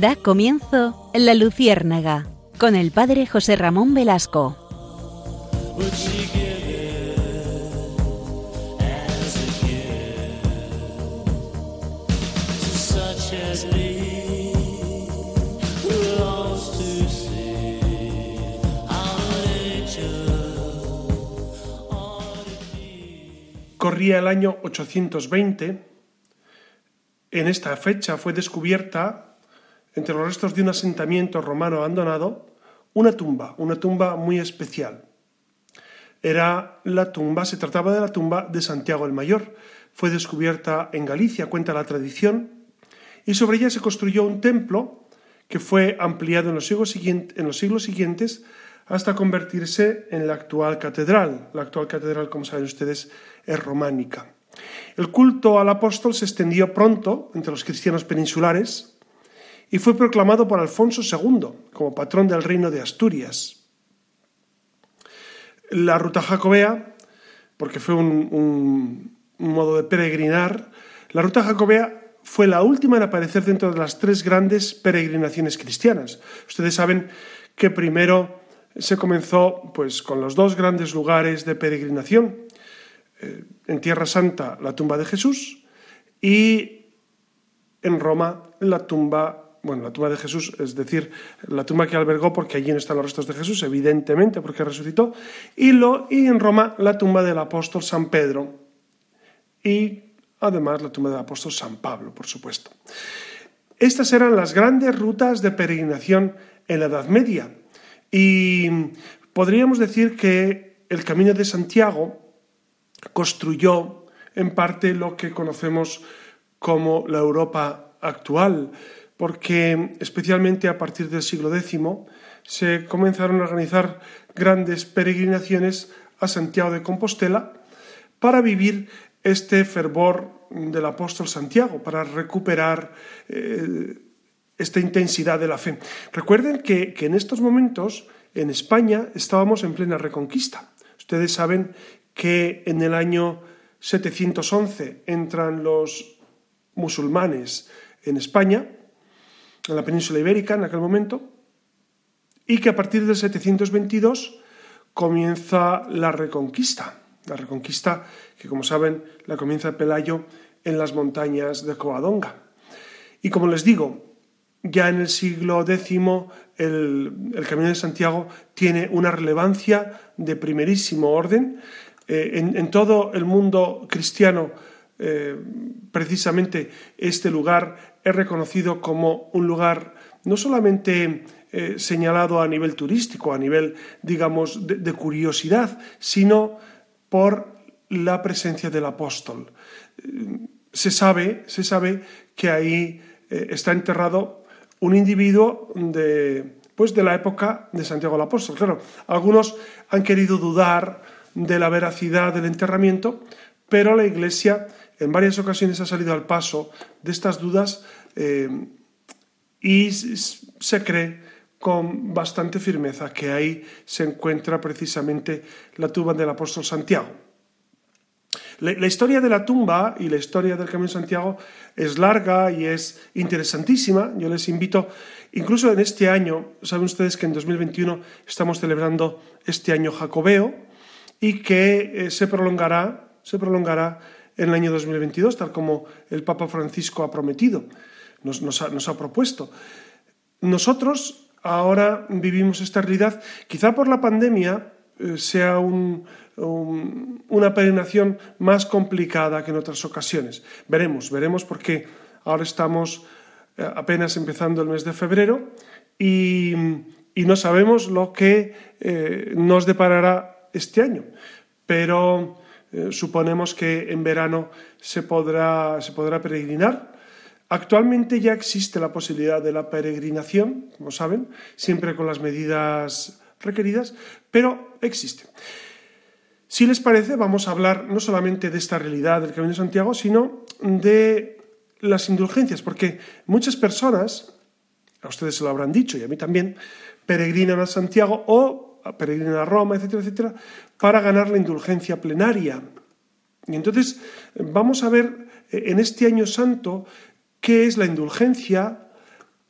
Da comienzo La Luciérnaga con el padre José Ramón Velasco. Corría el año 820. En esta fecha fue descubierta, entre los restos de un asentamiento romano abandonado, una tumba, una tumba muy especial. Era la tumba, se trataba de la tumba de Santiago el Mayor. Fue descubierta en Galicia, cuenta la tradición, y sobre ella se construyó un templo que fue ampliado en los siglos, en los siglos siguientes hasta convertirse en la actual catedral. La actual catedral, como saben ustedes, es románica. El culto al apóstol se extendió pronto entre los cristianos peninsulares y fue proclamado por Alfonso II como patrón del reino de Asturias. La ruta jacobea, porque fue un, modo de peregrinar, la ruta jacobea fue la última en aparecer dentro de las tres grandes peregrinaciones cristianas. Ustedes saben que primero se comenzó pues con los dos grandes lugares de peregrinación, eh, en Tierra Santa la tumba de Jesús y en Roma la tumba, bueno, la tumba de Jesús, es decir, la tumba que albergó porque allí no están los restos de Jesús, evidentemente, porque resucitó, y, lo, y en Roma la tumba del apóstol San Pedro y además la tumba del apóstol San Pablo, por supuesto. Estas eran las grandes rutas de peregrinación en la Edad Media y podríamos decir que el camino de Santiago construyó en parte lo que conocemos como la Europa actual, porque especialmente a partir del siglo X se comenzaron a organizar grandes peregrinaciones a Santiago de Compostela para vivir este fervor del apóstol Santiago, para recuperar eh, esta intensidad de la fe. Recuerden que, que en estos momentos en España estábamos en plena reconquista. Ustedes saben que en el año 711 entran los musulmanes en España, en la península ibérica en aquel momento, y que a partir del 722 comienza la reconquista. La reconquista que, como saben, la comienza Pelayo en las montañas de Covadonga. Y como les digo, ya en el siglo X el, Camino de Santiago tiene una relevancia de primerísimo orden eh, en, todo el mundo cristiano, eh, precisamente este lugar es reconocido como un lugar no solamente eh, señalado a nivel turístico, a nivel, digamos, de, curiosidad, sino por la presencia del apóstol. Se sabe, se sabe que ahí está enterrado un individuo de, pues de la época de Santiago el Apóstol. Claro, algunos han querido dudar de la veracidad del enterramiento, pero la Iglesia en varias ocasiones ha salido al paso de estas dudas eh, y se cree con bastante firmeza que ahí se encuentra precisamente la tumba del apóstol Santiago. La, historia de la tumba y la historia del Camino Santiago es larga y es interesantísima. Yo les invito, incluso en este año, saben ustedes que en 2021 estamos celebrando este año jacobeo, y que eh, se prolongará, se prolongará en el año 2022, tal como el Papa Francisco ha prometido, nos, nos, ha, propuesto. Nosotros ahora vivimos esta realidad, quizá por la pandemia eh, sea una peregrinación más complicada que en otras ocasiones. Veremos, veremos porque ahora estamos eh, apenas empezando el mes de febrero y, no sabemos lo que nos deparará este año, pero eh, suponemos que en verano se podrá, se podrá peregrinar. Actualmente ya existe la posibilidad de la peregrinación, como saben, siempre con las medidas requeridas, pero existe. Si les parece, vamos a hablar no solamente de esta realidad del Camino de Santiago, sino de las indulgencias, porque muchas personas, a ustedes se lo habrán dicho y a mí también, peregrinan a Santiago o peregrinar a Roma, etcétera, etcétera, para ganar la indulgencia plenaria. Y entonces vamos a ver eh, en este año santo qué es la indulgencia,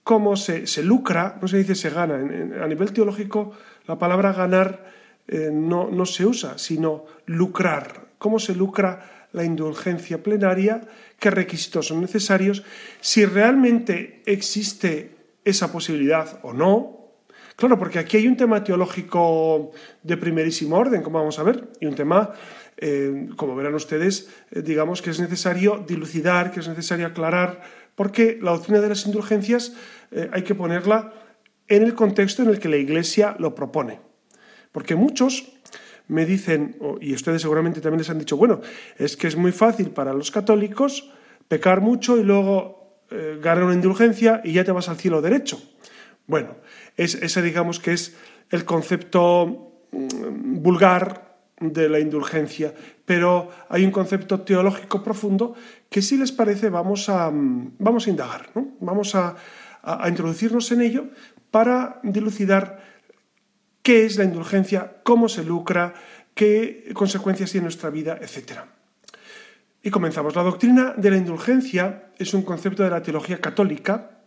cómo se, lucra, no se dice se gana, a nivel teológico la palabra ganar eh, no, no se usa, sino lucrar, cómo se lucra la indulgencia plenaria, qué requisitos son necesarios, si realmente existe esa posibilidad o no, Claro, porque aquí hay un tema teológico de primerísimo orden, como vamos a ver, y un tema, eh, como verán ustedes, eh, digamos que es necesario dilucidar, que es necesario aclarar, porque la doctrina de las indulgencias eh, hay que ponerla en el contexto en el que la Iglesia lo propone. Porque muchos me dicen, y ustedes seguramente también les han dicho, bueno, es que es muy fácil para los católicos pecar mucho y luego ganar una indulgencia y ya te vas al cielo derecho. Bueno, ese digamos que es el concepto mm, vulgar de la indulgencia, pero hay un concepto teológico profundo que si les parece vamos a, mm, vamos a indagar, vamos a, introducirnos en ello para dilucidar qué es la indulgencia, cómo se lucra, qué consecuencias tiene en nuestra vida, etc. Y comenzamos. La doctrina de la indulgencia es un concepto de la teología católica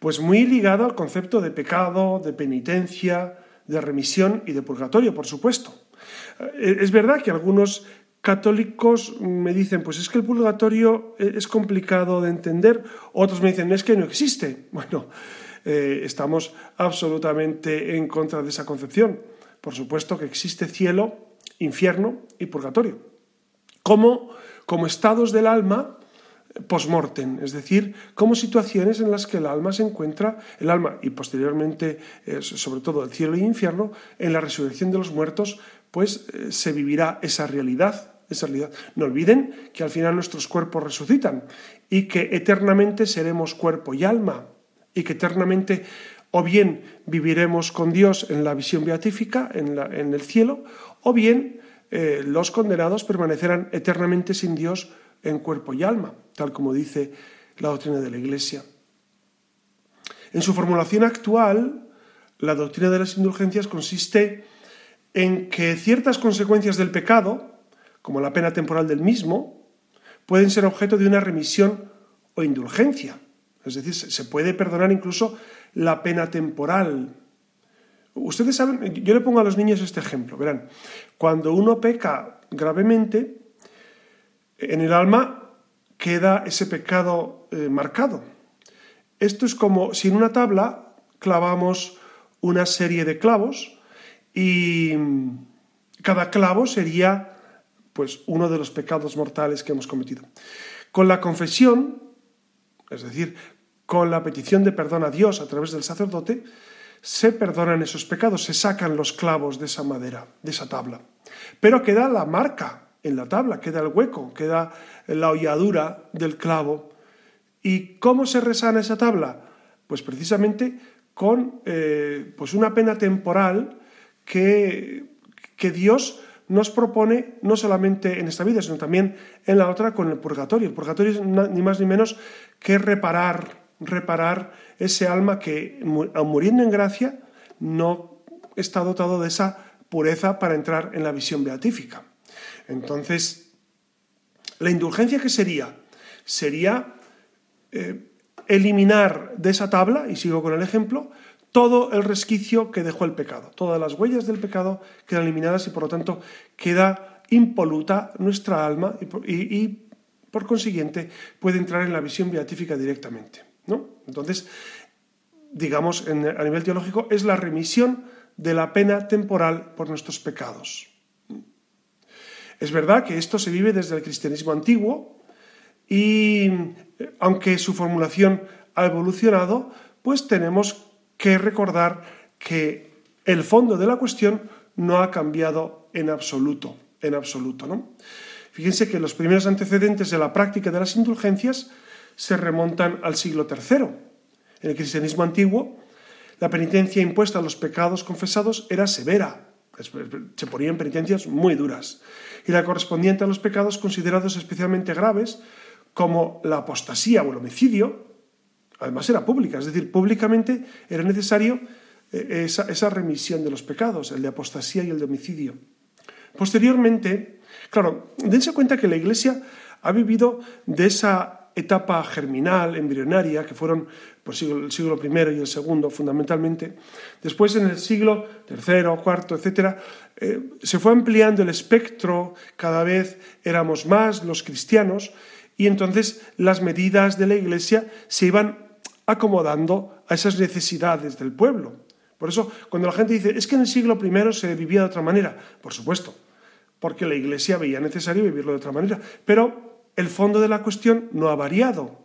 pues muy ligado al concepto de pecado, de penitencia, de remisión y de purgatorio, por supuesto. Eh, es verdad que algunos católicos me dicen, pues es que el purgatorio eh, es complicado de entender, otros me dicen, es que no existe. Bueno, eh, estamos absolutamente en contra de esa concepción. Por supuesto que existe cielo, infierno y purgatorio. Como, como estados del alma post-mortem, es decir, como situaciones en las que el alma se encuentra, el alma y posteriormente, eh, sobre todo el cielo y infierno, en la resurrección de los muertos, pues eh, se vivirá esa realidad, esa realidad. No olviden que al final nuestros cuerpos resucitan y que eternamente seremos cuerpo y alma y que eternamente o bien viviremos con Dios en la visión beatífica, en, en el cielo, o bien eh, los condenados permanecerán eternamente sin Dios en cuerpo y alma, tal como dice la doctrina de la Iglesia. En su formulación actual, la doctrina de las indulgencias consiste en que ciertas consecuencias del pecado, como la pena temporal del mismo, pueden ser objeto de una remisión o indulgencia. Es decir, se puede perdonar incluso la pena temporal. Ustedes saben, yo le pongo a los niños este ejemplo, verán, cuando uno peca gravemente, en el alma queda ese pecado eh, marcado. Esto es como si en una tabla clavamos una serie de clavos y cada clavo sería pues uno de los pecados mortales que hemos cometido. Con la confesión, es decir, con la petición de perdón a Dios a través del sacerdote, se perdonan esos pecados, se sacan los clavos de esa madera, de esa tabla. Pero queda la marca en la tabla, queda el hueco, queda la holladura del clavo. ¿Y cómo se resana esa tabla? Pues precisamente con eh, pues una pena temporal que, que Dios nos propone no solamente en esta vida, sino también en la otra con el purgatorio. El purgatorio es ni más ni menos que reparar, reparar ese alma que, muriendo en gracia, no está dotado de esa pureza para entrar en la visión beatífica. Entonces, ¿la indulgencia qué sería? Sería eh, eliminar de esa tabla, y sigo con el ejemplo, todo el resquicio que dejó el pecado. Todas las huellas del pecado quedan eliminadas y por lo tanto queda impoluta nuestra alma y, por consiguiente puede entrar en la visión beatífica directamente. ¿no? Entonces, digamos, a nivel teológico, es la remisión de la pena temporal por nuestros pecados. Es verdad que esto se vive desde el cristianismo antiguo y eh, aunque su formulación ha evolucionado, pues tenemos que recordar que el fondo de la cuestión no ha cambiado en absoluto, en absoluto. Fíjense que los primeros antecedentes de la práctica de las indulgencias se remontan al siglo III. En el cristianismo antiguo, la penitencia impuesta a los pecados confesados era severa, se ponían penitencias muy duras y la correspondiente a los pecados considerados especialmente graves, como la apostasía o el homicidio, además era pública, es decir, públicamente era necesario eh, esa, remisión de los pecados, el de apostasía y el de homicidio. Posteriormente, claro, dense cuenta que la Iglesia ha vivido de esa etapa germinal, embrionaria, que fueron pues, el siglo I y el segundo fundamentalmente. Después en el siglo III, IV, etc., se fue ampliando el espectro, cada vez éramos más los cristianos y entonces las medidas de la Iglesia se iban acomodando a esas necesidades del pueblo. Por eso, cuando la gente dice, es que en el siglo I se vivía de otra manera, por supuesto, porque la Iglesia veía necesario vivirlo de otra manera. Pero el fondo de la cuestión no ha variado.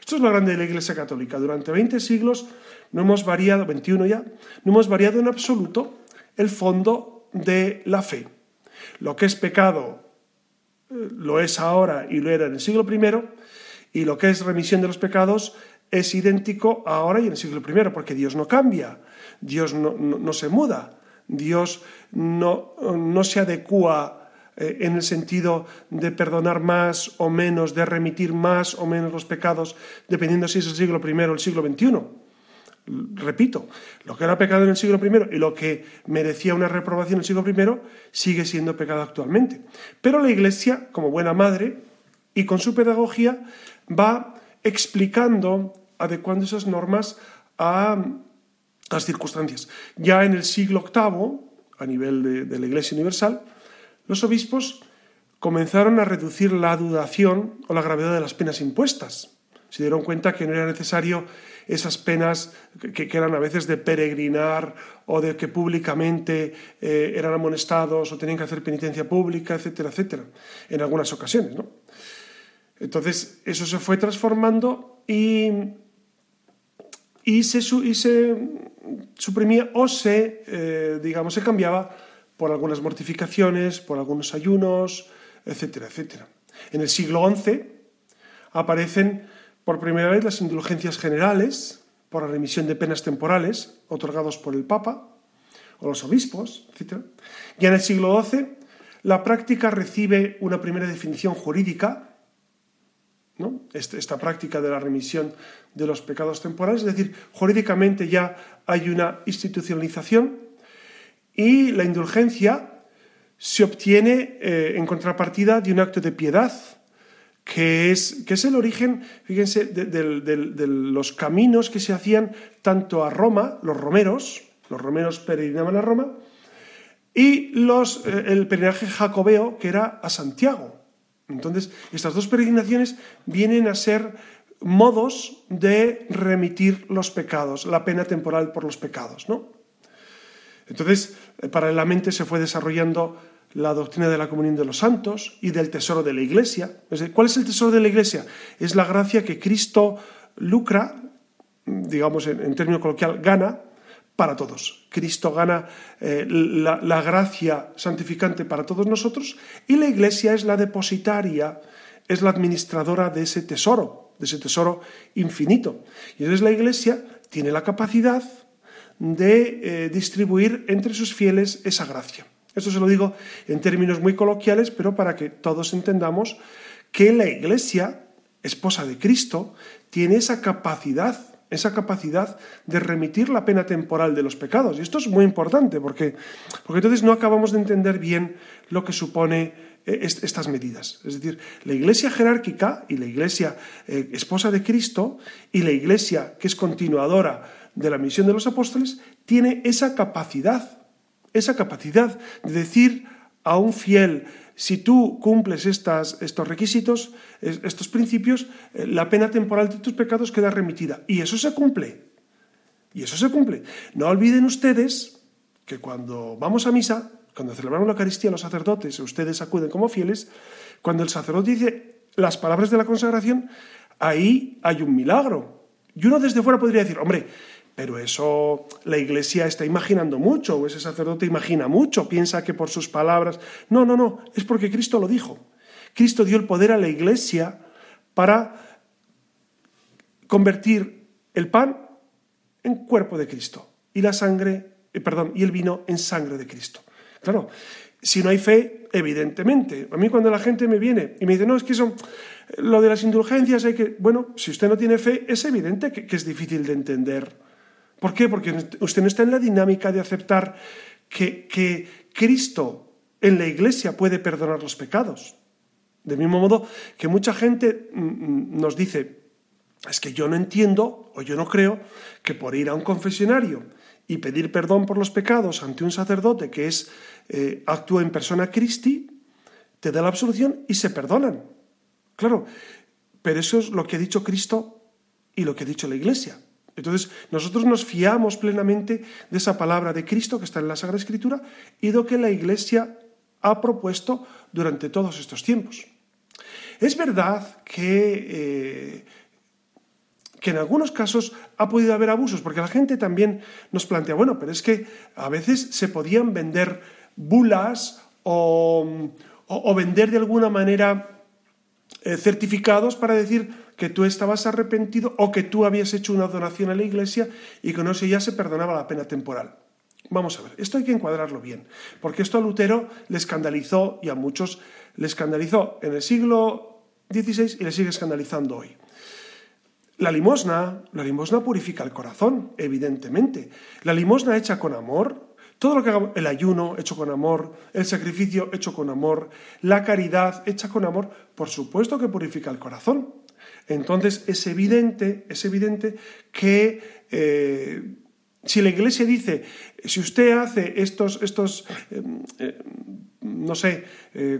Esto es lo grande de la Iglesia Católica. Durante 20 siglos no hemos variado, 21 ya, no hemos variado en absoluto el fondo de la fe. Lo que es pecado eh, lo es ahora y lo era en el siglo I, y lo que es remisión de los pecados es idéntico ahora y en el siglo I, porque Dios no cambia, Dios no, se muda, Dios no, no se adecua eh, en el sentido de perdonar más o menos, de remitir más o menos los pecados, dependiendo si es el siglo I o el siglo XXI. Repito, lo que era pecado en el siglo I y lo que merecía una reprobación en el siglo I sigue siendo pecado actualmente. Pero la Iglesia, como buena madre y con su pedagogía, va explicando, adecuando esas normas a las circunstancias. Ya en el siglo VIII, a nivel de, la Iglesia Universal, los obispos comenzaron a reducir la dudación o la gravedad de las penas impuestas. Se dieron cuenta que no era necesario esas penas que, eran a veces de peregrinar o de que públicamente eh, eran amonestados o tenían que hacer penitencia pública, etcétera, etcétera, en algunas ocasiones. ¿no? Entonces, eso se fue transformando y, y, se, suprimía o se, eh, digamos, se cambiaba por algunas mortificaciones, por algunos ayunos, etcétera, etcétera. En el siglo XI aparecen por primera vez las indulgencias generales por la remisión de penas temporales otorgados por el Papa o los obispos, etc. Ya en el siglo XII la práctica recibe una primera definición jurídica este, esta práctica de la remisión de los pecados temporales, es decir, jurídicamente ya hay una institucionalización y la indulgencia se obtiene eh, en contrapartida de un acto de piedad, que es, que es el origen, fíjense, de, los caminos que se hacían tanto a Roma, los romeros, los romeros peregrinaban a Roma, y los, eh, el peregrinaje jacobeo, que era a Santiago. Entonces, estas dos peregrinaciones vienen a ser modos de remitir los pecados, la pena temporal por los pecados, ¿no? Entonces, eh, paralelamente se fue desarrollando la doctrina de la comunión de los santos y del tesoro de la Iglesia. ¿Cuál es el tesoro de la Iglesia? Es la gracia que Cristo lucra, digamos en, término coloquial, gana para todos. Cristo gana eh, la, gracia santificante para todos nosotros y la Iglesia es la depositaria, es la administradora de ese tesoro, de ese tesoro infinito. Y entonces la Iglesia tiene la capacidad de eh, distribuir entre sus fieles esa gracia. Esto se lo digo en términos muy coloquiales, pero para que todos entendamos que la Iglesia, esposa de Cristo, tiene esa capacidad esa capacidad de remitir la pena temporal de los pecados. Y esto es muy importante porque, porque entonces no acabamos de entender bien lo que supone eh, estas medidas. Es decir, la iglesia jerárquica y la iglesia eh, esposa de Cristo y la iglesia que es continuadora de la misión de los apóstoles tiene esa capacidad, esa capacidad de decir a un fiel, si tú cumples estas, estos requisitos, estos principios, eh, la pena temporal de tus pecados queda remitida. Y eso se cumple. Y eso se cumple. No olviden ustedes que cuando vamos a misa, cuando celebramos la Eucaristía los sacerdotes, ustedes acuden como fieles, cuando el sacerdote dice las palabras de la consagración, ahí hay un milagro. Y uno desde fuera podría decir, hombre, pero eso la iglesia está imaginando mucho, o ese sacerdote imagina mucho, piensa que por sus palabras. No, no, no, es porque Cristo lo dijo. Cristo dio el poder a la iglesia para convertir el pan en cuerpo de Cristo y la sangre, eh, perdón, y el vino en sangre de Cristo. Claro, si no hay fe, evidentemente. A mí cuando la gente me viene y me dice, no, es que eso, lo de las indulgencias hay que, bueno, si usted no tiene fe, es evidente que es difícil de entender ¿Por qué? Porque usted no está en la dinámica de aceptar que, Cristo en la iglesia puede perdonar los pecados. De mismo modo que mucha gente mm, mm, nos dice, es que yo no entiendo o yo no creo que por ir a un confesionario y pedir perdón por los pecados ante un sacerdote que es eh, actúa en persona Christi, te da la absolución y se perdonan. Claro, pero eso es lo que ha dicho Cristo y lo que ha dicho la Iglesia. Entonces, nosotros nos fiamos plenamente de esa palabra de Cristo que está en la Sagrada Escritura y de lo que la Iglesia ha propuesto durante todos estos tiempos. Es verdad que, eh, que en algunos casos ha podido haber abusos, porque la gente también nos plantea, bueno, pero es que a veces se podían vender bulas o, o, vender de alguna manera eh, certificados para decir que tú estabas arrepentido o que tú habías hecho una donación a la iglesia y que no sé, ya se perdonaba la pena temporal. Vamos a ver, esto hay que encuadrarlo bien, porque esto a Lutero le escandalizó y a muchos le escandalizó en el siglo XVI y le sigue escandalizando hoy. La limosna, la limosna purifica el corazón, evidentemente. La limosna hecha con amor todo lo que hagamos, el ayuno hecho con amor, el sacrificio hecho con amor, la caridad hecha con amor, por supuesto que purifica el corazón. Entonces es evidente, es evidente que eh, si la Iglesia dice, si usted hace estos, estos eh, eh, no sé,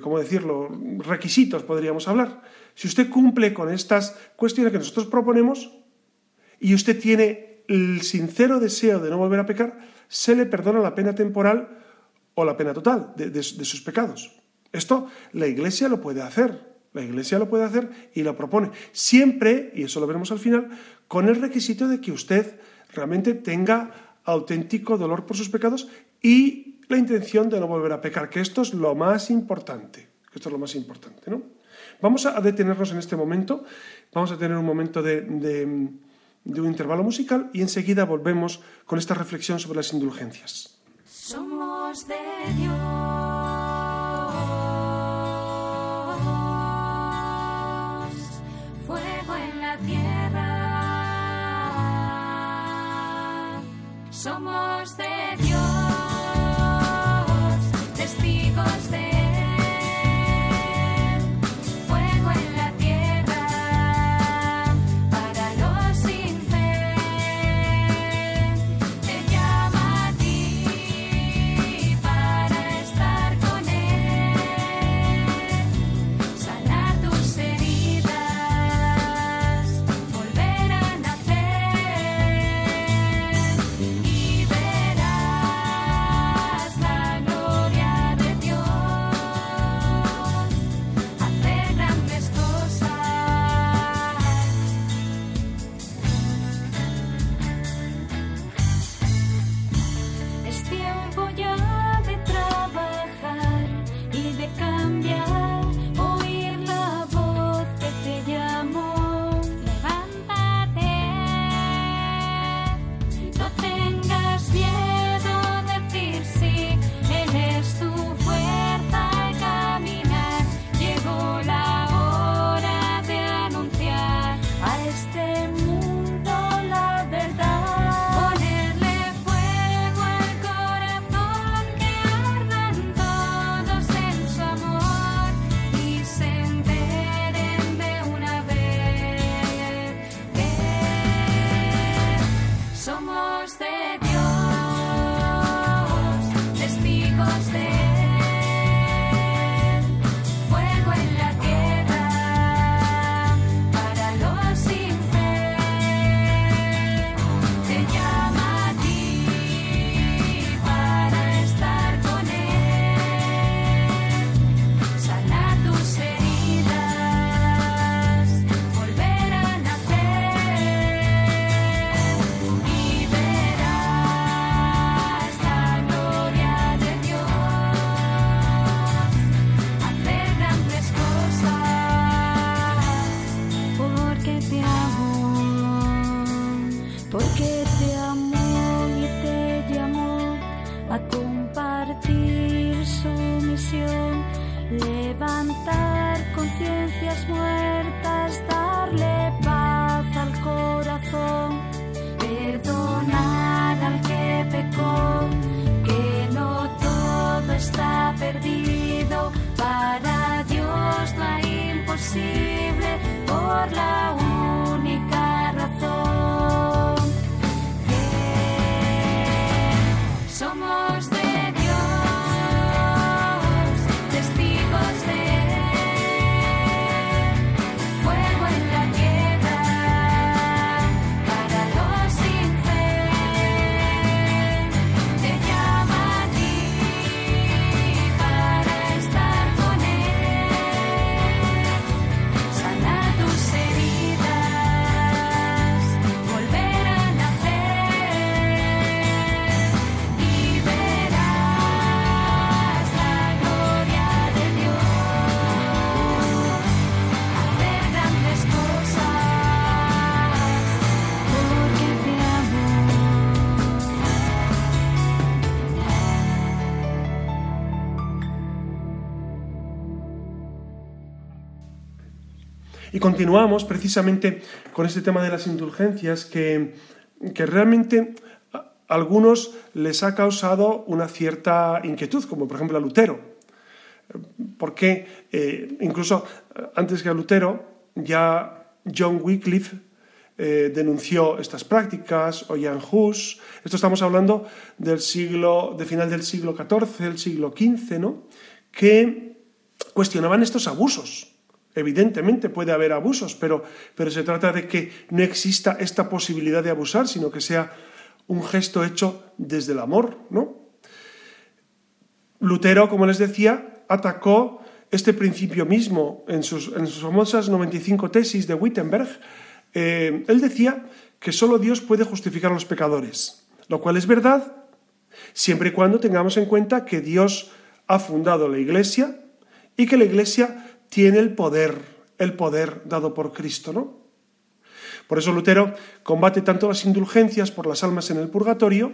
cómo decirlo, requisitos, podríamos hablar, si usted cumple con estas cuestiones que nosotros proponemos y usted tiene el sincero deseo de no volver a pecar, se le perdona la pena temporal o la pena total de, sus pecados. Esto la Iglesia lo puede hacer. La Iglesia lo puede hacer y lo propone. Siempre, y eso lo veremos al final, con el requisito de que usted realmente tenga auténtico dolor por sus pecados y la intención de no volver a pecar, que esto es lo más importante. esto es lo más importante, ¿no? Vamos a detenernos en este momento, vamos a tener un momento de de un intervalo musical y enseguida volvemos con esta reflexión sobre las indulgencias. Somos de Dios, Somos de continuamos precisamente con este tema de las indulgencias que, que realmente a algunos les ha causado una cierta inquietud, como por ejemplo a Lutero. Porque eh, incluso eh, antes que a Lutero, ya John Wycliffe eh, denunció estas prácticas, o Jan Hus. Esto estamos hablando del siglo, de final del siglo XIV, el siglo XV, ¿no? que cuestionaban estos abusos. Evidentemente puede haber abusos, pero, pero se trata de que no exista esta posibilidad de abusar, sino que sea un gesto hecho desde el amor, ¿no? Lutero, como les decía, atacó este principio mismo en sus, en sus famosas 95 tesis de Wittenberg. Eh, él decía que solo Dios puede justificar a los pecadores, lo cual es verdad siempre y cuando tengamos en cuenta que Dios ha fundado la Iglesia y que la Iglesia tiene el poder, el poder dado por Cristo, ¿no? Por eso Lutero combate tanto las indulgencias por las almas en el purgatorio,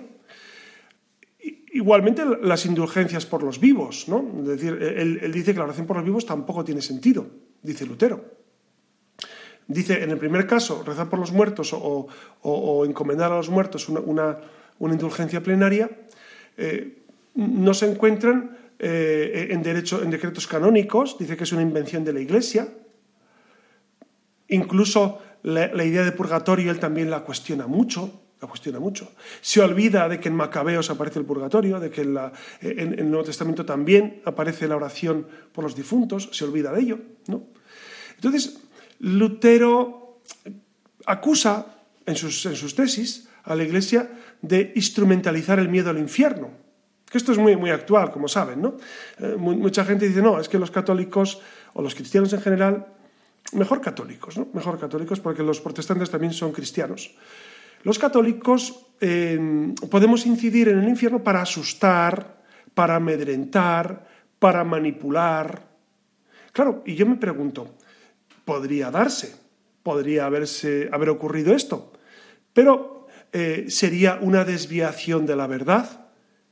igualmente las indulgencias por los vivos, ¿no? Es decir, él, él dice que la oración por los vivos tampoco tiene sentido, dice Lutero. Dice, en el primer caso, rezar por los muertos o, encomendar a los muertos una, una, una indulgencia plenaria, eh, no se encuentran eh, en, en decretos canónicos, dice que es una invención de la Iglesia. Incluso la, idea de purgatorio él también la cuestiona mucho, la cuestiona mucho. Se olvida de que en Macabeos aparece el purgatorio, de que en, en el Nuevo Testamento también aparece la oración por los difuntos, se olvida de ello. ¿no? Entonces, Lutero acusa en sus, en sus tesis a la Iglesia de instrumentalizar el miedo al infierno. Esto es muy, muy actual, como saben, ¿no? Eh, mucha gente dice, no, es que los católicos o los cristianos en general, mejor católicos, ¿no? Mejor católicos porque los protestantes también son cristianos. Los católicos eh, podemos incidir en el infierno para asustar, para amedrentar, para manipular. Claro, y yo me pregunto, podría darse, podría haberse, haber ocurrido esto, pero eh, sería una desviación de la verdad.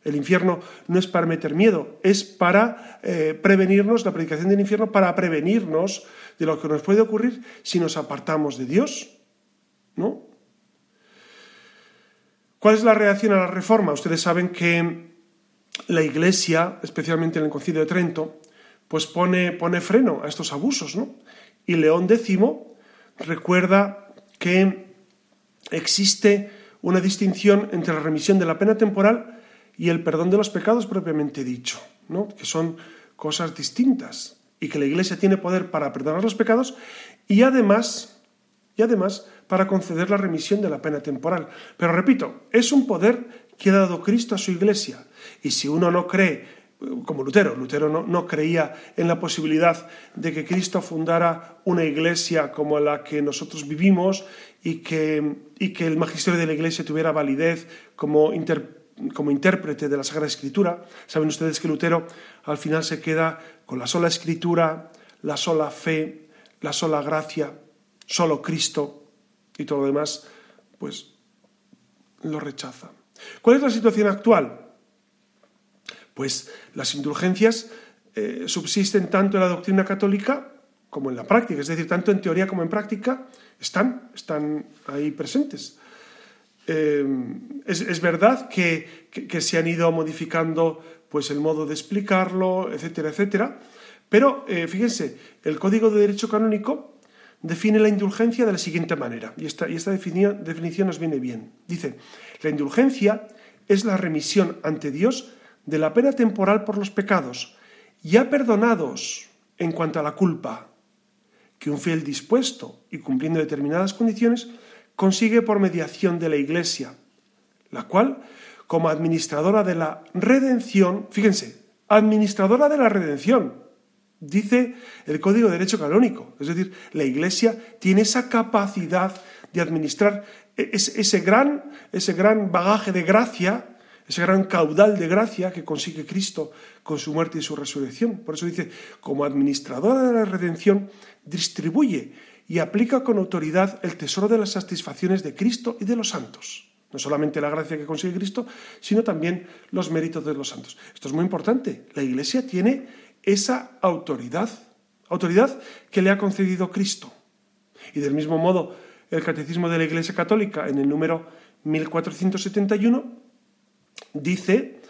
El infierno no es para meter miedo, es para eh, prevenirnos, la predicación del infierno, para prevenirnos de lo que nos puede ocurrir si nos apartamos de Dios. ¿No? ¿Cuál es la reacción a la reforma? Ustedes saben que la Iglesia, especialmente en el Concilio de Trento, pues pone, pone freno a estos abusos, ¿no? Y León X recuerda que existe una distinción entre la remisión de la pena temporal y el perdón de los pecados propiamente dicho, ¿no? que son cosas distintas y que la Iglesia tiene poder para perdonar los pecados y además, y además para conceder la remisión de la pena temporal. Pero repito, es un poder que ha dado Cristo a su Iglesia y si uno no cree como Lutero. Lutero no, no, creía en la posibilidad de que Cristo fundara una iglesia como la que nosotros vivimos y que, y que el magisterio de la iglesia tuviera validez como, inter, como intérprete de la Sagrada Escritura. Saben ustedes que Lutero al final se queda con la sola Escritura, la sola fe, la sola gracia, solo Cristo y todo lo demás, pues lo rechaza. ¿Cuál es la situación actual? Pues las indulgencias eh, subsisten tanto en la doctrina católica como en la práctica, es decir, tanto en teoría como en práctica están, están ahí presentes. Eh, es, verdad que, se han ido modificando pues, el modo de explicarlo, etcétera, etcétera, pero eh, fíjense, el Código de Derecho Canónico define la indulgencia de la siguiente manera, y esta, y esta definición, definición nos viene bien. Dice, la indulgencia es la remisión ante Dios de la pena temporal por los pecados, ya perdonados en cuanto a la culpa, que un fiel dispuesto y cumpliendo determinadas condiciones consigue por mediación de la Iglesia, la cual, como administradora de la redención, fíjense, administradora de la redención, dice el Código de Derecho Canónico, es decir, la Iglesia tiene esa capacidad de administrar ese, ese gran, ese gran bagaje de gracia, ese gran caudal de gracia que consigue Cristo con su muerte y su resurrección. Por eso dice, como administradora de la redención, distribuye y aplica con autoridad el tesoro de las satisfacciones de Cristo y de los santos. No solamente la gracia que consigue Cristo, sino también los méritos de los santos. Esto es muy importante. La Iglesia tiene esa autoridad, autoridad que le ha concedido Cristo. Y del mismo modo, el Catecismo de la Iglesia Católica, en el número 1471, dice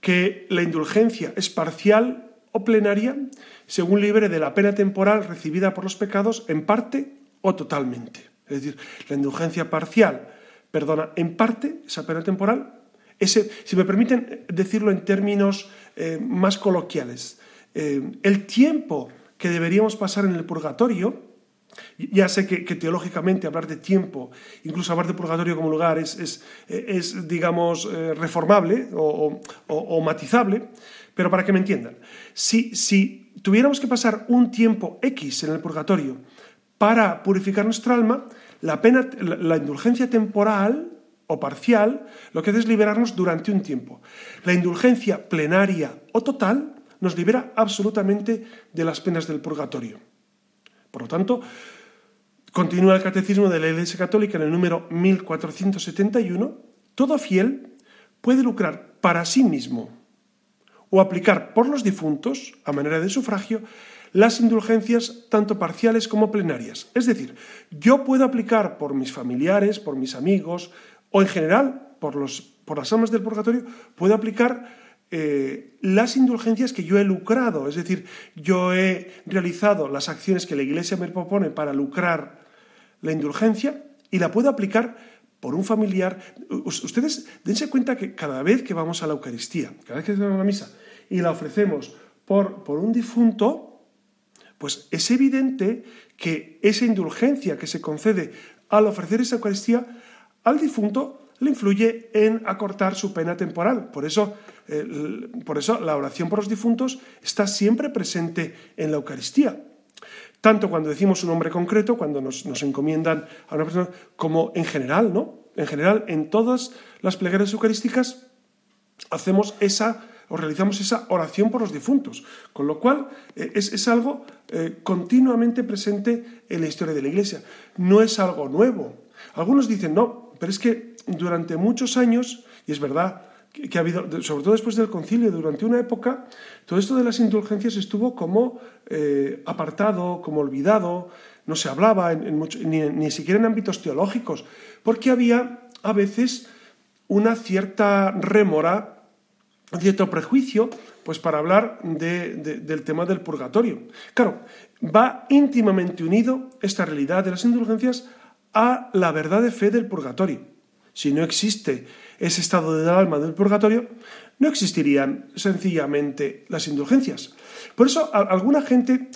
que la indulgencia es parcial o plenaria según libre de la pena temporal recibida por los pecados en parte o totalmente. Es decir, la indulgencia parcial perdona en parte esa pena temporal. Ese, si me permiten decirlo en términos eh, más coloquiales, eh, el tiempo que deberíamos pasar en el purgatorio, ya sé que, teológicamente hablar de tiempo, incluso hablar de purgatorio como lugar, es, es, es digamos, eh, reformable o, o, o, matizable, pero para que me entiendan, si, si tuviéramos que pasar un tiempo X en el purgatorio para purificar nuestra alma, la, pena, la, indulgencia temporal o parcial lo que hace es liberarnos durante un tiempo. La indulgencia plenaria o total nos libera absolutamente de las penas del purgatorio. Por lo tanto, continúa el Catecismo de la Iglesia Católica en el número 1471, todo fiel puede lucrar para sí mismo o aplicar por los difuntos, a manera de sufragio, las indulgencias tanto parciales como plenarias. Es decir, yo puedo aplicar por mis familiares, por mis amigos o en general por, los, por las almas del purgatorio, puedo aplicar eh, las indulgencias que yo he lucrado, es decir, yo he realizado las acciones que la Iglesia me propone para lucrar la indulgencia y la puedo aplicar por un familiar. Ustedes dense cuenta que cada vez que vamos a la Eucaristía, cada vez que vamos a la misa y la ofrecemos por, por un difunto, pues es evidente que esa indulgencia que se concede al ofrecer esa Eucaristía al difunto le influye en acortar su pena temporal. Por eso, eh, por eso la oración por los difuntos está siempre presente en la Eucaristía. Tanto cuando decimos un nombre concreto, cuando nos, nos, encomiendan a una persona, como en general, ¿no? En general, en todas las plegarias eucarísticas hacemos esa o realizamos esa oración por los difuntos, con lo cual eh, es, es, algo eh, continuamente presente en la historia de la Iglesia. No es algo nuevo. Algunos dicen, no, pero es que durante muchos años, y es verdad que, ha habido, sobre todo después del concilio, durante una época, todo esto de las indulgencias estuvo como eh, apartado, como olvidado, no se hablaba en, mucho, ni, ni siquiera en ámbitos teológicos, porque había a veces una cierta rémora cierto prejuicio pues para hablar de, del tema del purgatorio. Claro, va íntimamente unido esta realidad de las indulgencias a la verdad de fe del purgatorio. Si no existe ese estado del alma del purgatorio, no existirían sencillamente las indulgencias. Por eso alguna gente,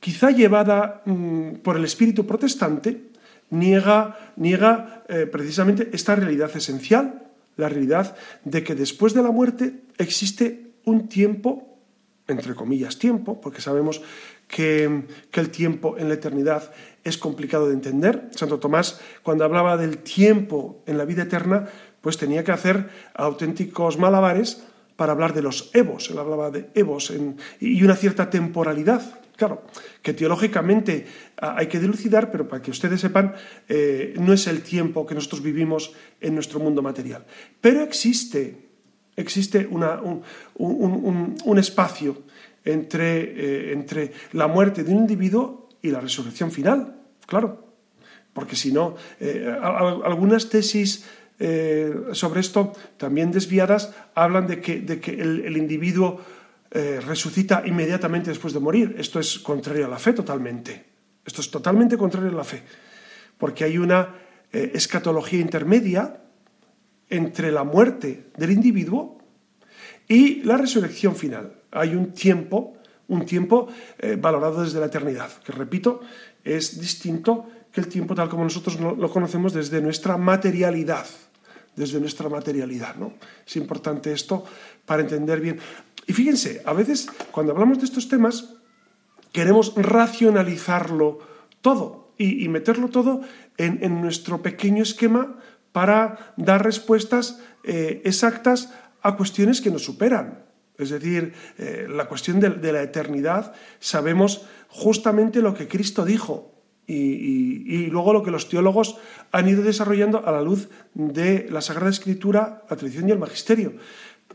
quizá llevada mmm, por el espíritu protestante, niega, niega eh, precisamente esta realidad esencial la realidad de que después de la muerte existe un tiempo, entre comillas tiempo, porque sabemos que, que, el tiempo en la eternidad es complicado de entender. Santo Tomás, cuando hablaba del tiempo en la vida eterna, pues tenía que hacer auténticos malabares para hablar de los evos. Él hablaba de evos y una cierta temporalidad. Claro, que teológicamente hay que dilucidar, pero para que ustedes sepan, eh, no es el tiempo que nosotros vivimos en nuestro mundo material. Pero existe, existe un, un, espacio entre, eh, entre la muerte de un individuo y la resurrección final, claro. Porque si no, eh, algunas tesis eh, sobre esto, también desviadas, hablan de que, el, individuo eh, resucita inmediatamente después de morir. Esto es contrario a la fe totalmente. Esto es totalmente contrario a la fe. Porque hay una eh, escatología intermedia entre la muerte del individuo y la resurrección final. Hay un tiempo, un tiempo valorado desde la eternidad, que repito, es distinto que el tiempo tal como nosotros lo conocemos desde nuestra materialidad, desde nuestra materialidad. ¿no? Es importante esto para entender bien. Y fíjense, a veces cuando hablamos de estos temas queremos racionalizarlo todo y, meterlo todo en, nuestro pequeño esquema para dar respuestas eh, exactas a cuestiones que nos superan. Es decir, eh, la cuestión de, la eternidad, sabemos justamente lo que Cristo dijo y, luego lo que los teólogos han ido desarrollando a la luz de la Sagrada Escritura, la tradición y el magisterio.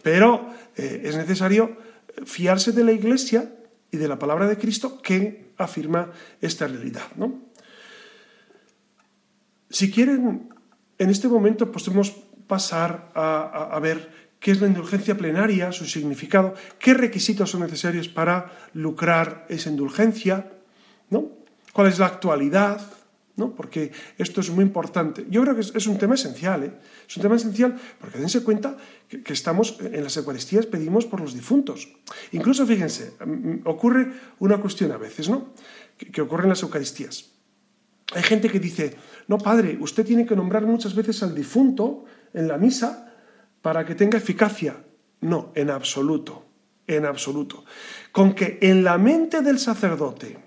Pero eh, es necesario fiarse de la Iglesia y de la palabra de Cristo que afirma esta realidad. ¿no? Si quieren, en este momento podemos pasar a, a, a, ver qué es la indulgencia plenaria, su significado, qué requisitos son necesarios para lucrar esa indulgencia, ¿no? cuál es la actualidad, ¿no? porque esto es muy importante. Yo creo que es, un tema esencial, ¿eh? es un tema esencial porque dense cuenta que, estamos en las Eucaristías, pedimos por los difuntos. Incluso, fíjense, ocurre una cuestión a veces, ¿no? que, que ocurre en las Eucaristías. Hay gente que dice, no, padre, usted tiene que nombrar muchas veces al difunto en la misa para que tenga eficacia. No, en absoluto, en absoluto. Con que en la mente del sacerdote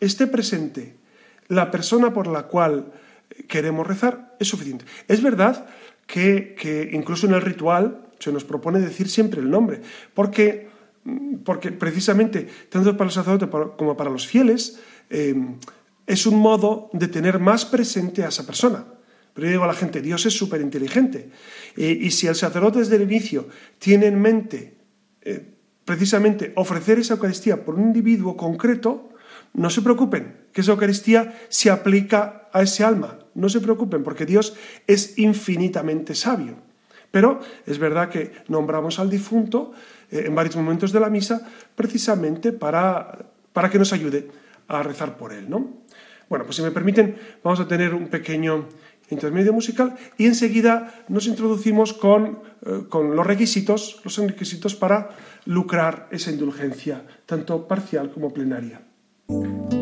esté presente la persona por la cual queremos rezar, es suficiente. Es verdad que, que incluso en el ritual se nos propone decir siempre el nombre, porque, porque precisamente, tanto para el sacerdote como para los fieles, eh, es un modo de tener más presente a esa persona. Pero yo digo a la gente, Dios es súper inteligente. Y si el sacerdote desde el inicio tiene en mente eh, precisamente ofrecer esa Eucaristía por un individuo concreto, no se preocupen, que esa Eucaristía se aplica a ese alma. No se preocupen, porque Dios es infinitamente sabio. Pero es verdad que nombramos al difunto eh, en varios momentos de la misa precisamente para, para que nos ayude a rezar por él. ¿no? Bueno, pues si me permiten, vamos a tener un pequeño intermedio musical y enseguida nos introducimos con, eh, con los requisitos, los requisitos para lucrar esa indulgencia, tanto parcial como plenaria. Mi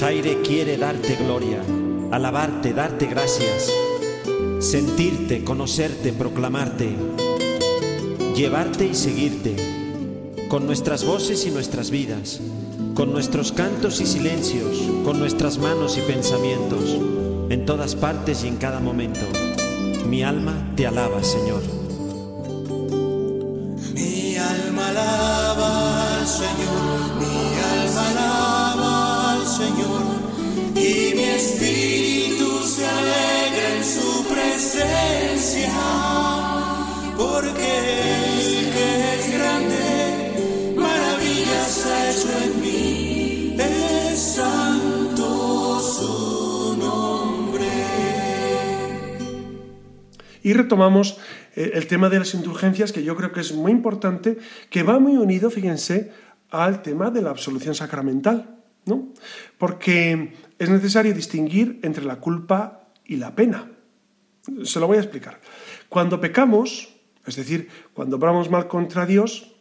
Jaire quiere darte gloria, alabarte, darte gracias, sentirte, conocerte, proclamarte, llevarte y seguirte, con nuestras voces y nuestras vidas, con nuestros cantos y silencios, con nuestras manos y pensamientos, en todas partes y en cada momento. Mi alma te alaba, Señor. Y retomamos eh, el tema de las indulgencias, que yo creo que es muy importante, que va muy unido, fíjense, al tema de la absolución sacramental, ¿no? Porque es necesario distinguir entre la culpa y la pena. Se lo voy a explicar. Cuando pecamos, es decir, cuando obramos mal contra Dios,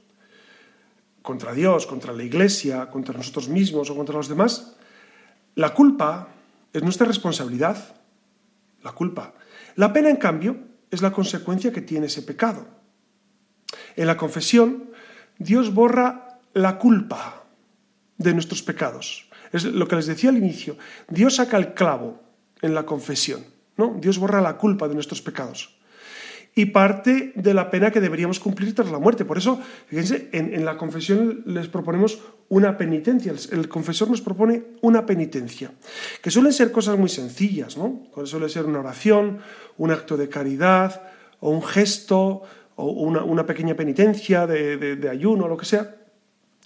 contra Dios, contra la Iglesia, contra nosotros mismos o contra los demás, la culpa es nuestra responsabilidad. La culpa. La pena, en cambio, es la consecuencia que tiene ese pecado. En la confesión, Dios borra la culpa de nuestros pecados. Es lo que les decía al inicio. Dios saca el clavo en la confesión. ¿no? Dios borra la culpa de nuestros pecados. Y parte de la pena que deberíamos cumplir tras la muerte. Por eso, fíjense, en, la confesión les proponemos una penitencia. El, confesor nos propone una penitencia. Que suelen ser cosas muy sencillas, ¿no? Suele ser una oración, un acto de caridad, o un gesto, o una, pequeña penitencia de, de, ayuno, lo que sea.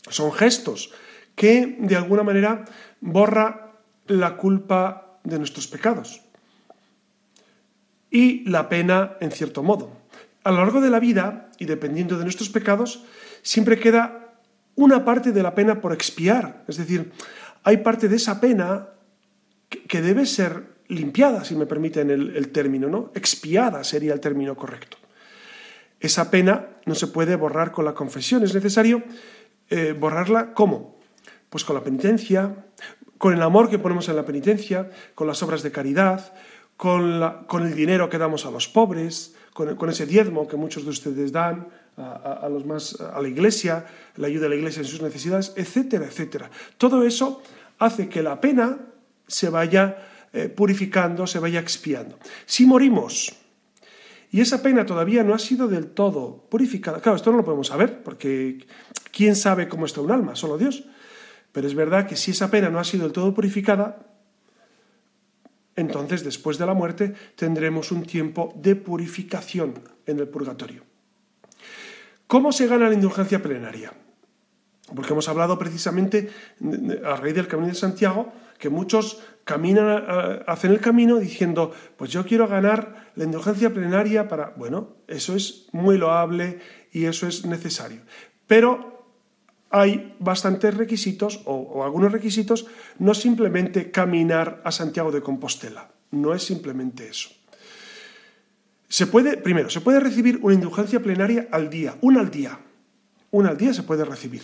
Son gestos que de alguna manera borra la culpa de nuestros pecados y la pena en cierto modo. A lo largo de la vida, y dependiendo de nuestros pecados, siempre queda una parte de la pena por expiar. Es decir, hay parte de esa pena que debe ser limpiada, si me permiten el, término, ¿no? Expiada sería el término correcto. Esa pena no se puede borrar con la confesión, es necesario eh, borrarla ¿cómo? Pues con la penitencia, con el amor que ponemos en la penitencia, con las obras de caridad, con, el dinero que damos a los pobres, con, ese diezmo que muchos de ustedes dan a, los más, a la iglesia, la ayuda a la iglesia en sus necesidades, etcétera, etcétera. Todo eso hace que la pena se vaya eh, purificando, se vaya expiando. Si morimos y esa pena todavía no ha sido del todo purificada, claro, esto no lo podemos saber, porque ¿quién sabe cómo está un alma? Solo Dios. Pero es verdad que si esa pena no ha sido del todo purificada, entonces después de la muerte tendremos un tiempo de purificación en el purgatorio. ¿Cómo se gana la indulgencia plenaria? Porque hemos hablado precisamente a raíz del Camino de Santiago que muchos caminan, hacen el camino diciendo, pues yo quiero ganar la indulgencia plenaria para... Bueno, eso es muy loable y eso es necesario. Pero hay bastantes requisitos o, algunos requisitos, no simplemente caminar a Santiago de Compostela, no es simplemente eso. Se puede, primero, se puede recibir una indulgencia plenaria al día, una al día, una al día se puede recibir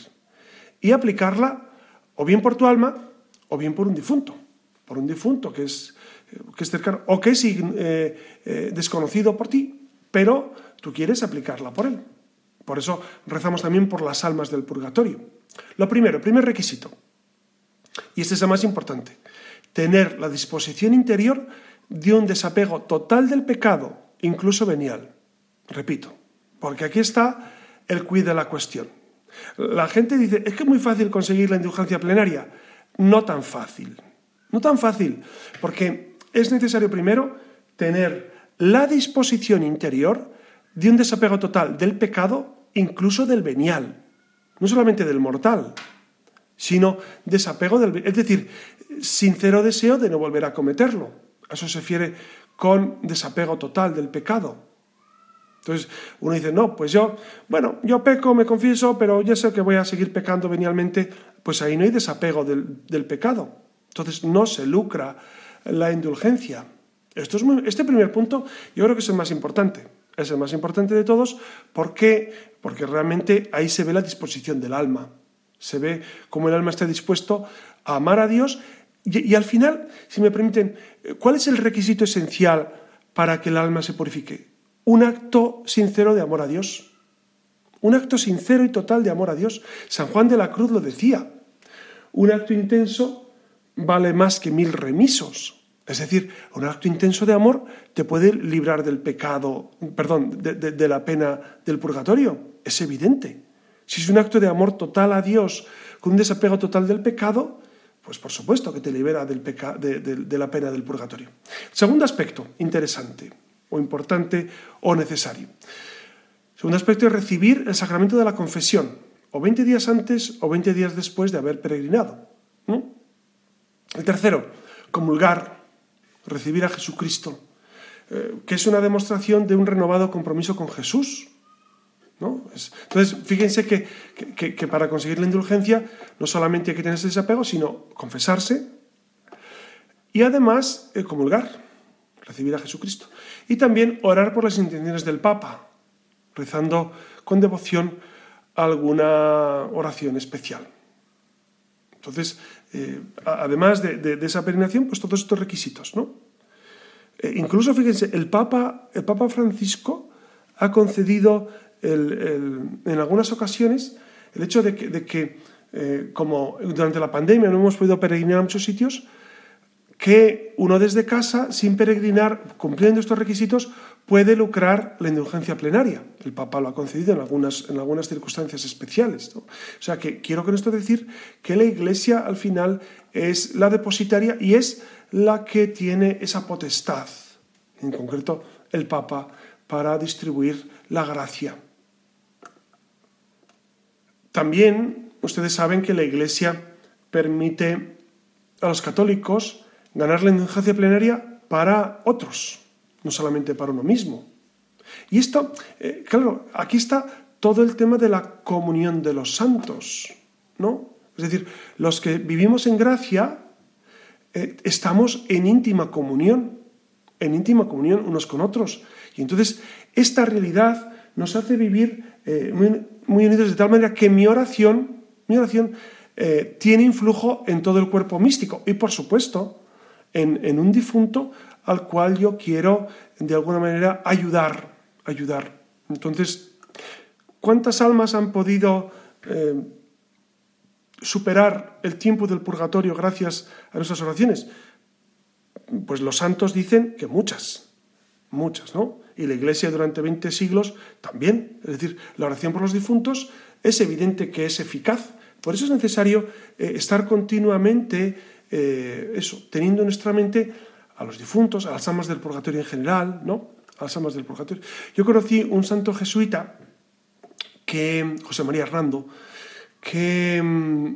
y aplicarla o bien por tu alma o bien por un difunto, por un difunto que es, que es cercano o que es eh, eh, desconocido por ti, pero tú quieres aplicarla por él. Por eso rezamos también por las almas del purgatorio. Lo primero, primer requisito, y este es el más importante, tener la disposición interior de un desapego total del pecado, incluso venial. Repito, porque aquí está el quid de la cuestión. La gente dice, es que es muy fácil conseguir la indulgencia plenaria. No tan fácil. No tan fácil, porque es necesario primero tener la disposición interior de un desapego total del pecado incluso del venial, no solamente del mortal, sino desapego del... Es decir, sincero deseo de no volver a cometerlo. Eso se refiere con desapego total del pecado. Entonces uno dice, no, pues yo, bueno, yo peco, me confieso, pero ya sé que voy a seguir pecando venialmente, pues ahí no hay desapego del, del pecado. Entonces no se lucra la indulgencia. Esto es muy, este primer punto yo creo que es el más importante es el más importante de todos. ¿Por qué? Porque realmente ahí se ve la disposición del alma. Se ve cómo el alma está dispuesto a amar a Dios. Y, y, al final, si me permiten, ¿cuál es el requisito esencial para que el alma se purifique? Un acto sincero de amor a Dios. Un acto sincero y total de amor a Dios. San Juan de la Cruz lo decía. Un acto intenso vale más que mil remisos. Es decir, un acto intenso de amor te puede librar del pecado, perdón, de, la pena del purgatorio. Es evidente. Si es un acto de amor total a Dios, con un desapego total del pecado, pues por supuesto que te libera de, la pena del purgatorio. Segundo aspecto interesante, o importante, o necesario. Segundo aspecto es recibir el sacramento de la confesión, o 20 días antes o 20 días después de haber peregrinado. El tercero, comulgar recibir a Jesucristo, eh, que es una demostración de un renovado compromiso con Jesús. ¿no? Es- entonces, fíjense que, que- para conseguir la indulgencia no solamente hay que tener ese desapego, sino confesarse y además eh, comulgar, recibir a Jesucristo. Y también orar por las intenciones del Papa, rezando con devoción alguna oración especial. Entonces, eh, además de, de- de esa peregrinación, pues todos estos requisitos, ¿no? Eh, incluso, fíjense, el Papa, el Papa Francisco ha concedido el- el- en algunas ocasiones el hecho de que, de que, eh, como durante la pandemia no hemos podido peregrinar a muchos sitios, que uno desde casa, sin peregrinar, cumpliendo estos requisitos, puede lucrar la indulgencia plenaria. El Papa lo ha concedido en algunas, en algunas circunstancias especiales. O sea que quiero con esto decir que la Iglesia al final es la depositaria y es la que tiene esa potestad, en concreto el Papa, para distribuir la gracia. También ustedes saben que la Iglesia permite a los católicos ganar la indulgencia plenaria para otros, no solamente para uno mismo. Y esto, eh, claro, aquí está todo el tema de la comunión de los santos, ¿no? Es decir, los que vivimos en gracia eh, estamos en íntima comunión, en íntima comunión unos con otros. Y entonces esta realidad nos hace vivir eh, muy, unidos de tal manera que mi oración, mi oración tiene influjo en todo el cuerpo místico y por supuesto en, en un difunto al cual yo quiero de alguna manera ayudar, ayudar. Entonces, ¿cuántas almas han podido eh, superar el tiempo del purgatorio gracias a nuestras oraciones? Pues los santos dicen que muchas, muchas, ¿no? Y la Iglesia durante 20 siglos también. Es decir, la oración por los difuntos es evidente que es eficaz. Por eso es necesario eh, estar continuamente, eh, eso, teniendo en nuestra mente a los difuntos, a las almas del purgatorio en general, ¿no? A las almas del purgatorio. Yo conocí un santo jesuita, que, José María Rando, que, mm,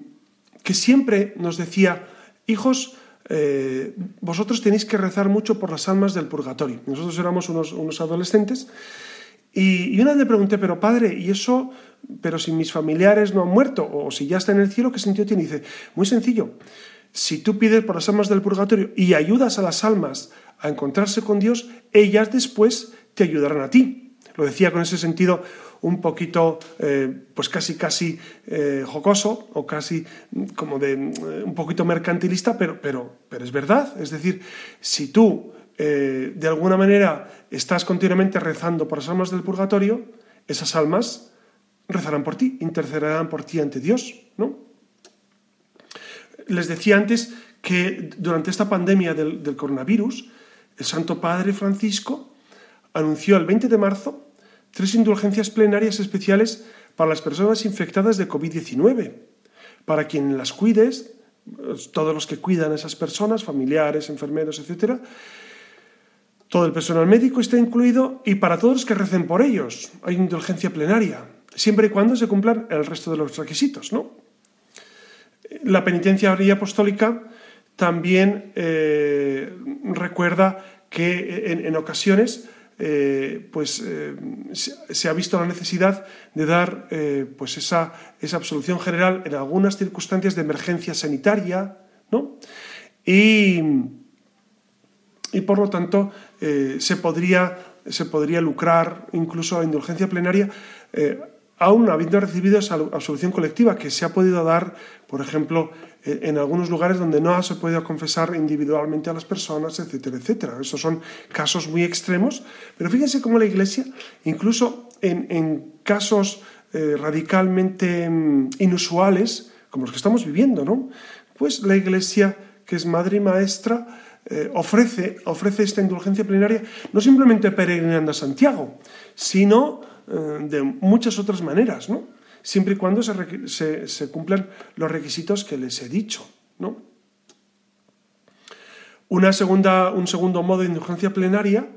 que siempre nos decía, hijos, eh, vosotros tenéis que rezar mucho por las almas del purgatorio. Nosotros éramos unos, unos adolescentes y, una vez le pregunté, pero padre, ¿y eso, pero si mis familiares no han muerto o si ya está en el cielo, qué sentido tiene? Dice, muy sencillo, si tú pides por las almas del purgatorio y ayudas a las almas a encontrarse con Dios, ellas después te ayudarán a ti. Lo decía con ese sentido un poquito, eh, pues casi, casi eh, jocoso o casi mm, como de mm, un poquito mercantilista, pero, pero, pero es verdad. Es decir, si tú eh, de alguna manera estás continuamente rezando por las almas del purgatorio, esas almas rezarán por ti, intercederán por ti ante Dios, ¿no? Les decía antes que durante esta pandemia del, coronavirus, el Santo Padre Francisco anunció el 20 de marzo tres indulgencias plenarias especiales para las personas infectadas de COVID-19, para quien las cuides, todos los que cuidan a esas personas, familiares, enfermeros, etcétera, todo el personal médico está incluido y para todos los que recen por ellos hay indulgencia plenaria, siempre y cuando se cumplan el resto de los requisitos, ¿no? La penitencia apostólica también eh, recuerda que en, en ocasiones eh, pues, eh, se, ha visto la necesidad de dar pues esa, esa, absolución general en algunas circunstancias de emergencia sanitaria, ¿no? Y, y por lo tanto se, podría, se podría lucrar incluso a indulgencia plenaria aún habiendo recibido esa absolución colectiva que se ha podido dar, por ejemplo, en algunos lugares donde no se podido confesar individualmente a las personas, etcétera, etcétera. Estos son casos muy extremos, pero fíjense cómo la Iglesia, incluso en, casos eh, radicalmente mm, inusuales, como los que estamos viviendo, ¿no? Pues la Iglesia, que es madre y maestra, eh, ofrece, ofrece esta indulgencia plenaria no simplemente peregrinando a Santiago, sino eh, de muchas otras maneras, ¿no? Siempre y cuando se, se, cumplan los requisitos que les he dicho. ¿no? Una segunda, un segundo modo de indulgencia plenaria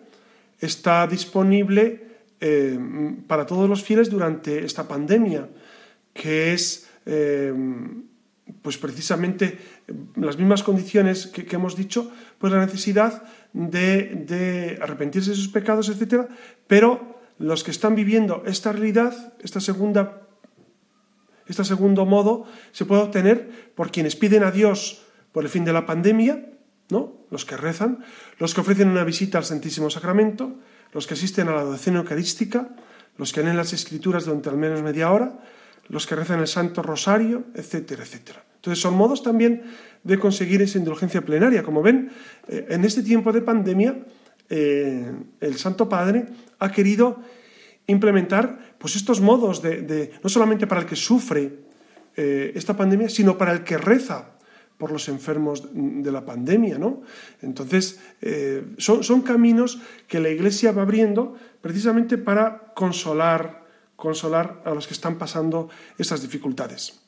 está disponible eh, para todos los fieles durante esta pandemia, que es eh, pues precisamente eh, las mismas condiciones que, que hemos dicho, pues la necesidad de, de arrepentirse de sus pecados, etc. Pero los que están viviendo esta realidad, esta segunda este segundo modo se puede obtener por quienes piden a Dios por el fin de la pandemia, ¿no? Los que rezan, los que ofrecen una visita al Santísimo Sacramento, los que asisten a la docena eucarística, los que leen las escrituras durante al menos media hora, los que rezan el Santo Rosario, etcétera, etcétera. Entonces son modos también de conseguir esa indulgencia plenaria. Como ven, eh, en este tiempo de pandemia, eh, el Santo Padre ha querido implementar pues estos modos de, no solamente para el que sufre eh, esta pandemia, sino para el que reza por los enfermos de la pandemia, ¿no? Entonces, eh, son, son caminos que la Iglesia va abriendo precisamente para consolar, consolar a los que están pasando estas dificultades.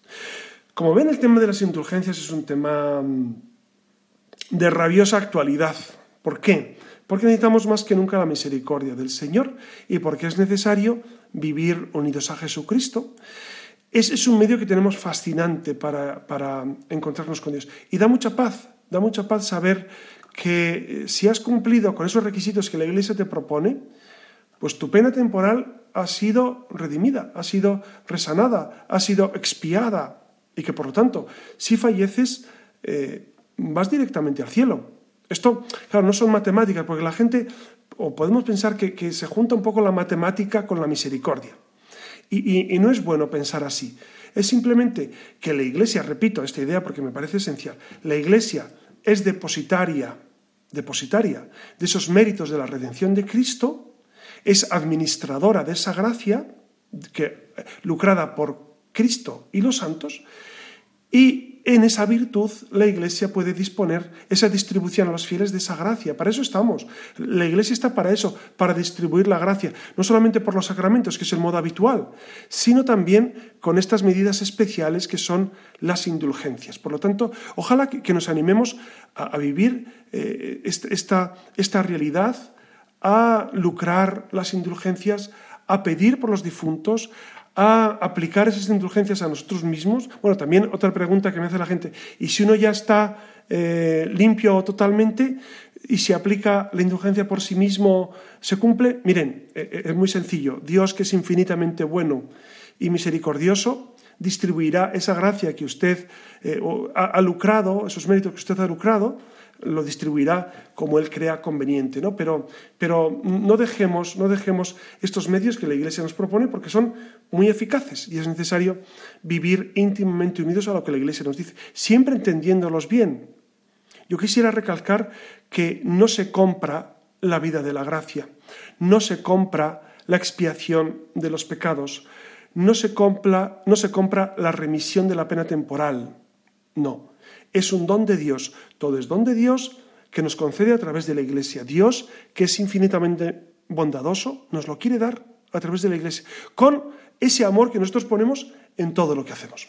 Como ven, el tema de las indulgencias es un tema mm, de rabiosa actualidad. ¿Por qué? Porque necesitamos más que nunca la misericordia del Señor y porque es necesario vivir unidos a Jesucristo. Es, es un medio que tenemos fascinante para, para encontrarnos con Dios. Y da mucha paz, da mucha paz saber que eh, si has cumplido con esos requisitos que la Iglesia te propone, pues tu pena temporal ha sido redimida, ha sido resanada, ha sido expiada y que por lo tanto, si falleces, eh, vas directamente al cielo. Esto, claro, no son matemáticas, porque la gente, o podemos pensar que, se junta un poco la matemática con la misericordia. Y, y- y no es bueno pensar así. Es simplemente que la Iglesia, repito esta idea porque me parece esencial, la Iglesia es depositaria, depositaria de esos méritos de la redención de Cristo, es administradora de esa gracia que, lucrada por Cristo y los santos, y en esa virtud la Iglesia puede disponer esa distribución a los fieles de esa gracia. Para eso estamos. La Iglesia está para eso, para distribuir la gracia, no solamente por los sacramentos, que es el modo habitual, sino también con estas medidas especiales que son las indulgencias. Por lo tanto, ojalá que, nos animemos a, vivir eh, esta, esta realidad, a lucrar las indulgencias, a pedir por los difuntos, a aplicar esas indulgencias a nosotros mismos. Bueno, también otra pregunta que me hace la gente, ¿y si uno ya está eh, limpio totalmente y si aplica la indulgencia por sí mismo, se cumple? Miren, eh, eh, es muy sencillo. Dios, que es infinitamente bueno y misericordioso, distribuirá esa gracia que usted ha, ha lucrado, esos méritos que usted ha lucrado, lo distribuirá como él crea conveniente, ¿no? Pero, pero no, dejemos, no dejemos estos medios que la Iglesia nos propone porque son muy eficaces y es necesario vivir íntimamente unidos a lo que la Iglesia nos dice, siempre entendiéndolos bien. Yo quisiera recalcar que no se compra la vida de la gracia, no se compra la expiación de los pecados, no se compra, no se compra la remisión de la pena temporal, no. Es un don de Dios. Todo es don de Dios que nos concede a través de la Iglesia. Dios, que es infinitamente bondadoso, nos lo quiere dar a través de la Iglesia, con ese amor que nosotros ponemos en todo lo que hacemos.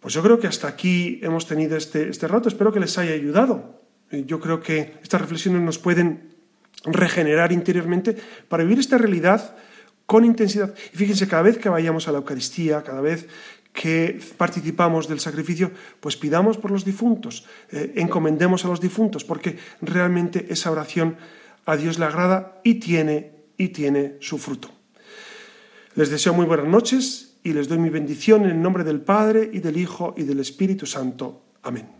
Pues yo creo que hasta aquí hemos tenido este, este rato. Espero que les haya ayudado. Yo creo que estas reflexiones nos pueden regenerar interiormente para vivir esta realidad con intensidad. Y fíjense, cada vez que vayamos a la Eucaristía, cada vez que participamos del sacrificio, pues pidamos por los difuntos, eh, encomendemos a los difuntos, porque realmente esa oración a Dios le agrada y tiene, y tiene su fruto. Les deseo muy buenas noches y les doy mi bendición en el nombre del Padre y del Hijo y del Espíritu Santo. Amén.